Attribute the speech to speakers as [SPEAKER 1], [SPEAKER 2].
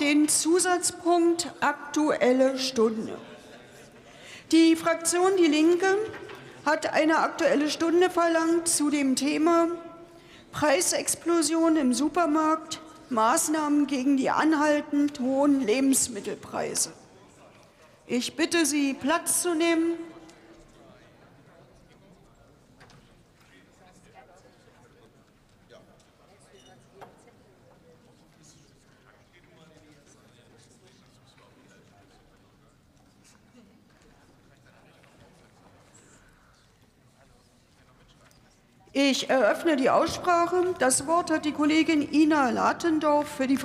[SPEAKER 1] den Zusatzpunkt Aktuelle Stunde. Die Fraktion Die Linke hat eine Aktuelle Stunde verlangt zu dem Thema Preisexplosion im Supermarkt, Maßnahmen gegen die anhaltend hohen Lebensmittelpreise. Ich bitte Sie, Platz zu nehmen. Ich eröffne die Aussprache. Das Wort hat die Kollegin Ina Latendorf für die